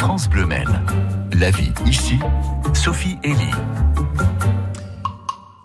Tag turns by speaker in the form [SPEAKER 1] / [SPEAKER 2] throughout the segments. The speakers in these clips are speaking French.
[SPEAKER 1] France Bleu Maine. La vie ici, Sophie Elie.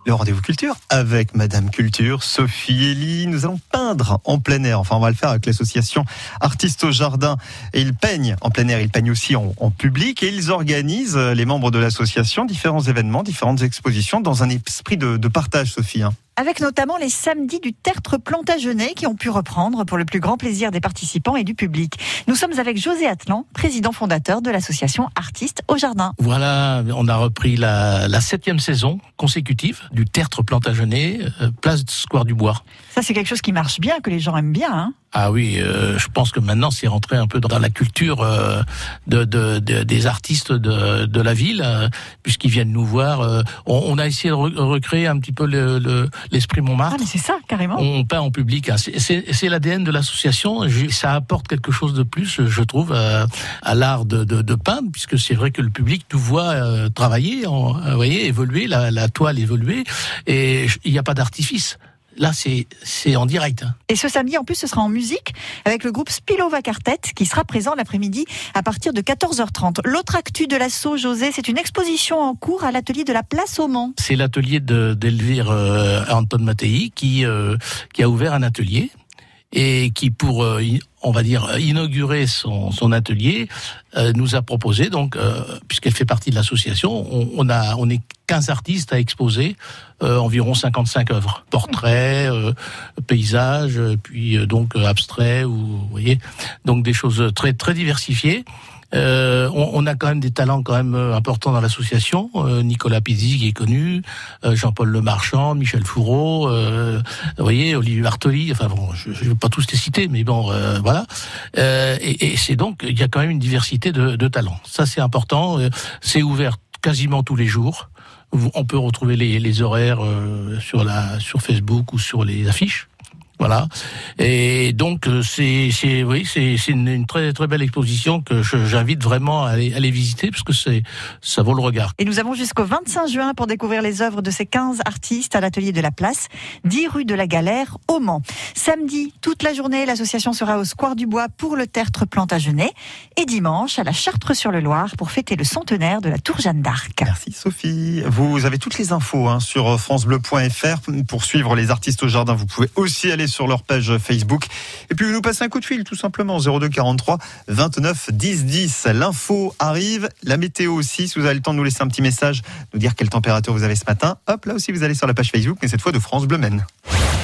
[SPEAKER 2] Le rendez-vous culture avec Madame Culture, Sophie Elie. Nous allons peindre en plein air. Enfin, on va le faire avec l'association Artistes au Jardin. Et ils peignent en plein air, ils peignent aussi en, public. Et ils organisent, les membres de l'association, différents événements, différentes expositions dans un esprit de, de partage, Sophie. hein.
[SPEAKER 3] Avec notamment les samedis du Tertre Plantagenet qui ont pu reprendre pour le plus grand plaisir des participants et du public. Nous sommes avec José Atlan, président fondateur de l'association Artistes au Jardin.
[SPEAKER 4] Voilà, on a repris la, la septième saison consécutive du Tertre Plantagenet, euh, place Square du Bois.
[SPEAKER 3] Ça, c'est quelque chose qui marche bien, que les gens aiment bien. Hein
[SPEAKER 4] Ah oui, euh, je pense que maintenant c'est rentré un peu dans la culture euh, de, de- de- des artistes de, de la ville, euh, puisqu'ils viennent nous voir. euh, on, on a essayé de re- recréer un petit peu le- le- l'esprit
[SPEAKER 3] ah,
[SPEAKER 4] Montmartre.
[SPEAKER 3] mais c'est ça, carrément.
[SPEAKER 4] On peint en public. hein. C'est- C'est c'est l'ADN de l'association. Ça apporte quelque chose de plus, je trouve, à, à l'art de, de, de peindre, puisque c'est vrai que le public nous voit euh, travailler, en, euh, vous voyez, évoluer, la, la toile évoluer, et il n'y a pas d'artifice. Là, c'est en direct. hein.
[SPEAKER 3] Et ce samedi, en plus, ce sera en musique avec le groupe Spilova Quartet qui sera présent l'après-midi à partir de 14h30. L'autre actu de l'assaut, José, c'est une exposition en cours à l'atelier de la Place au Mans.
[SPEAKER 4] C'est l'atelier de- d'Elvire euh, Anton Mattei qui, euh, qui a ouvert un atelier et qui, pour, euh, on va dire, inaugurer son, son atelier, euh, nous a proposé, donc, euh, puisqu'elle fait partie de l'association, on, on, a, on est 15 artistes à exposer euh, environ 55 œuvres. Portraits, euh, paysages, euh, puis euh, donc euh, abstraits, ou, vous voyez, donc des choses très, très diversifiées. Euh, on, on a quand même des talents quand même euh, importants dans l'association. Euh, Nicolas Pizzi qui est connu, euh, Jean-Paul Lemarchand, Michel Fourreau, euh, vous voyez, Olivier Bartoli. Enfin bon, je ne vais pas tous les citer, mais bon, euh, Euh, et c'est donc il y a quand même une diversité de, talents. Ça c'est important. Euh, c'est ouvert quasiment tous les jours. On peut retrouver les, les horaires euh, sur la sur Facebook ou sur les affiches. Voilà. Et donc euh, c'est c'est oui c'est c'est une, une très très belle exposition que je- j'invite vraiment à aller, à aller visiter parce que c'est ça vaut le regard.
[SPEAKER 3] Et nous avons jusqu'au 25 juin pour découvrir les œuvres de ces 15 artistes à l'atelier de la Place, 10 rue de la Galère, au Mans. Samedi, toute la journée, l'association sera au Square du Bois pour le Tertre Plantagenet et dimanche à la Chartre-sur-le-Loir pour fêter le centenaire de la Tour Jeanne d'Arc.
[SPEAKER 2] Merci Sophie. Vous avez toutes les infos hein, sur francebleu.fr pour suivre les artistes au jardin. Vous pouvez aussi sur leur page Facebook. Et puis vous nous passez un coup de fil tout simplement 02 43 29 10 10. L'info arrive, la météo aussi. Si vous avez le temps de nous laisser un petit message, nous dire quelle température vous avez ce matin. Hop, là aussi vous allez sur la page Facebook, mais cette fois de France Bleu Maine.